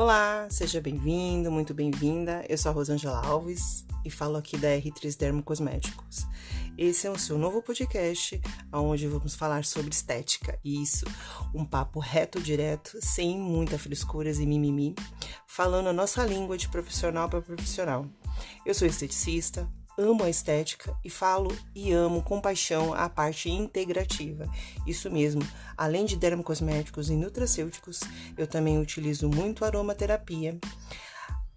Olá, seja bem-vindo, muito bem-vinda. Eu sou a Rosângela Alves e falo aqui da R3 Dermocosméticos. Esse é o seu novo podcast, onde vamos falar sobre estética. Isso, um papo reto, direto, sem muita frescuras e mimimi, falando a nossa língua de profissional para profissional. Eu sou esteticista, amo a estética e falo e amo com paixão a parte integrativa. Isso mesmo, além de dermocosméticos e nutracêuticos, eu também utilizo muito aromaterapia,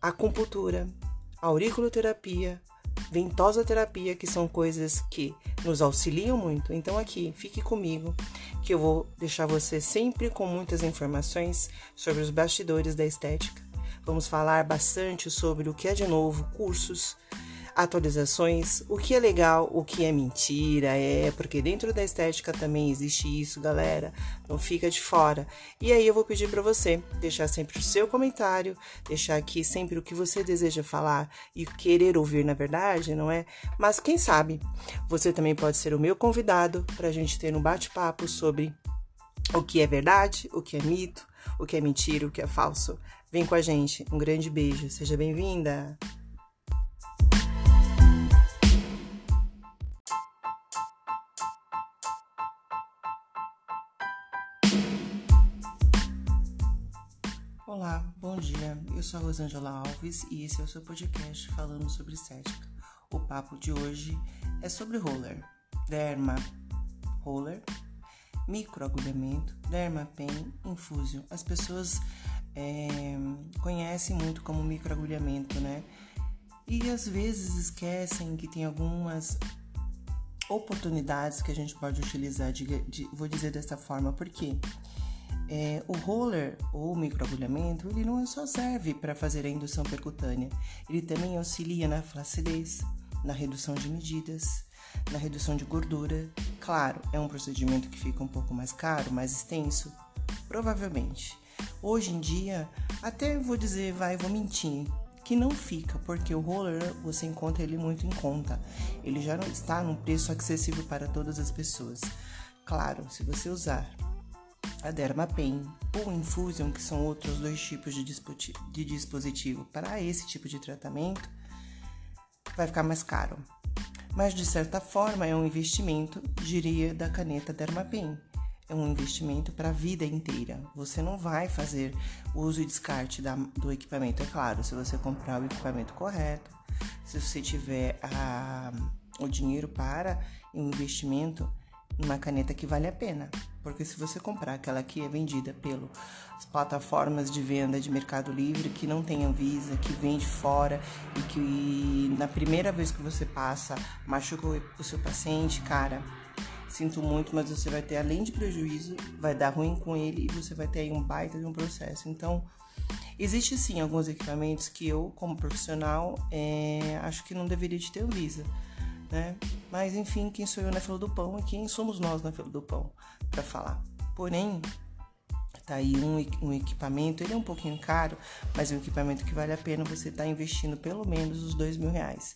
acupuntura, auriculoterapia, ventosa terapia, que são coisas que nos auxiliam muito. Então aqui, fique comigo, que eu vou deixar você sempre com muitas informações sobre os bastidores da estética. Vamos falar bastante sobre o que é de novo, cursos, atualizações, o que é legal, o que é mentira, é porque dentro da estética também existe isso, galera. Não fica de fora. E aí eu vou pedir para você deixar sempre o seu comentário, deixar aqui sempre o que você deseja falar e querer ouvir, na verdade, não é? Mas quem sabe você também pode ser o meu convidado para a gente ter um bate-papo sobre o que é verdade, o que é mito, o que é mentira, o que é falso. Vem com a gente. Um grande beijo. Seja bem-vinda. Olá, bom dia. Eu sou a Rosângela Alves e esse é o seu podcast falando sobre estética. O papo de hoje é sobre roller, derma, roller, microagulhamento, derma pen. As pessoas é, conhecem muito como microagulhamento, né? E às vezes esquecem que tem algumas oportunidades que a gente pode utilizar, de, de, vou dizer dessa forma, porque quê? É, o roller ou microagulhamento, ele não só serve para fazer a indução percutânea, ele também auxilia na flacidez, na redução de medidas, na redução de gordura. Claro, é um procedimento que fica um pouco mais caro, mais extenso, provavelmente. Hoje em dia, até vou dizer, vai, vou mentir, que não fica, porque o roller você encontra ele muito em conta. Ele já não está num preço acessível para todas as pessoas. Claro, se você usar a Dermapen ou Infusion, que são outros dois tipos de, dispositivo para esse tipo de tratamento, vai ficar mais caro. Mas de certa forma é um investimento, diria, da caneta Dermapen. É um investimento para a vida inteira. Você não vai fazer uso e descarte da, do equipamento, é claro, se você comprar o equipamento correto, se você tiver a, o dinheiro para um investimento numa caneta que vale a pena. Porque se você comprar aquela que é vendida pelas plataformas de venda de Mercado Livre, que não tem Anvisa, que vende fora e que na primeira vez que você passa machuca o seu paciente, cara, sinto muito, mas você vai ter além de prejuízo, vai dar ruim com ele e você vai ter aí um baita de um processo. Então, existe sim alguns equipamentos que eu, como profissional, é, acho que não deveria de ter Anvisa né? Mas enfim, quem sou eu na fila do pão e quem somos nós na fila do pão para falar. Porém, tá aí um, um, equipamento, ele é um pouquinho caro, mas é um equipamento que vale a pena você estar tá investindo pelo menos os dois mil reais.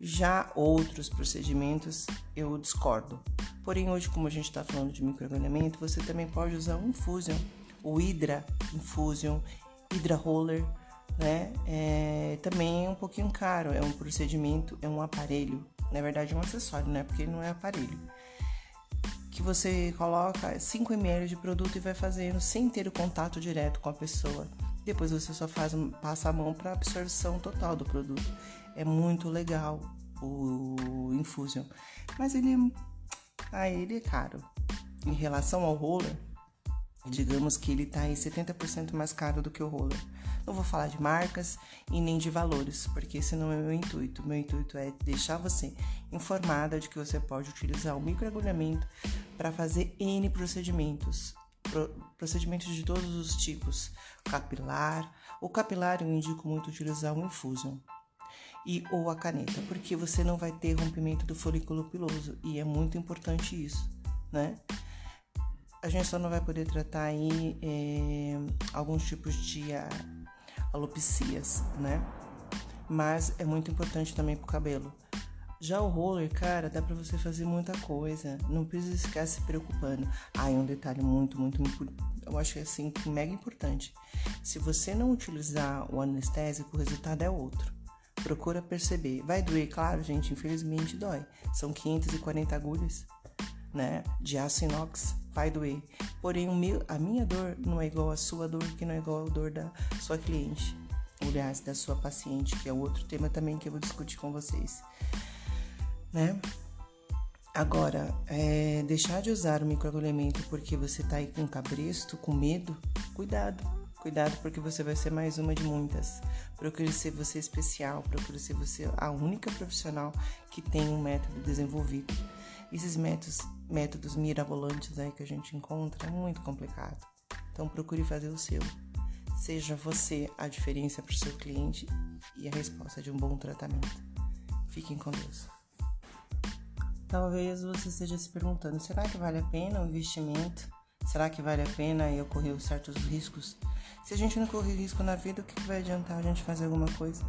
Já outros procedimentos eu discordo. Porém, hoje, como a gente está falando de microagulhamento, você também pode usar um Infusion, o Hydra Infusion, Hydra Roller, né? É, também é um pouquinho caro, é um procedimento, é um aparelho na verdade, é um acessório, né? Porque não é aparelho. Que você coloca 5 ml de produto e vai fazendo sem ter o contato direto com a pessoa. Depois você só faz, passa a mão para absorção total do produto. É muito legal o Infusion. Mas ele, ah, ele é caro. Em relação ao roller, digamos que ele está aí 70% mais caro do que o roller. Não vou falar de marcas e nem de valores, porque esse não é meu intuito. Meu intuito é deixar você informada de que você pode utilizar o microagulhamento para fazer N procedimentos, procedimentos de todos os tipos, capilar. O capilar eu indico muito utilizar o Infusion e ou a caneta, porque você não vai ter rompimento do folículo piloso e é muito importante isso, né? A gente só não vai poder tratar aí é, alguns tipos de alopecias, né? Mas é muito importante também para o cabelo, Já o roller, cara, dá pra você fazer muita coisa. Não precisa ficar se preocupando. Ah, um detalhe muito, muito, eu acho que assim, mega importante. Se você não utilizar o anestésico, o resultado é outro. Procura perceber. Vai doer, claro, gente, infelizmente dói. São 540 agulhas, né, de aço inox. Vai doer. Porém, a minha dor não é igual à sua dor, que não é igual à dor da sua cliente. Aliás, da sua paciente, que é outro tema também que eu vou discutir com vocês. Né? Agora, é, deixar de usar o microagulhamento porque você tá aí com cabresto, com medo, cuidado Cuidado porque você vai ser mais uma de muitas. Procure ser você especial, procure ser você a única profissional que tem um método desenvolvido. Esses métodos, métodos mirabolantes aí que a gente encontra é muito complicado. Então procure fazer o seu. Seja você a diferença para o seu cliente e a resposta de um bom tratamento. Fiquem com Deus. Talvez você esteja se perguntando: será que vale a pena o investimento? Será que vale a pena eu correr certos riscos? Se a gente não correr risco na vida, o que vai adiantar a gente fazer alguma coisa?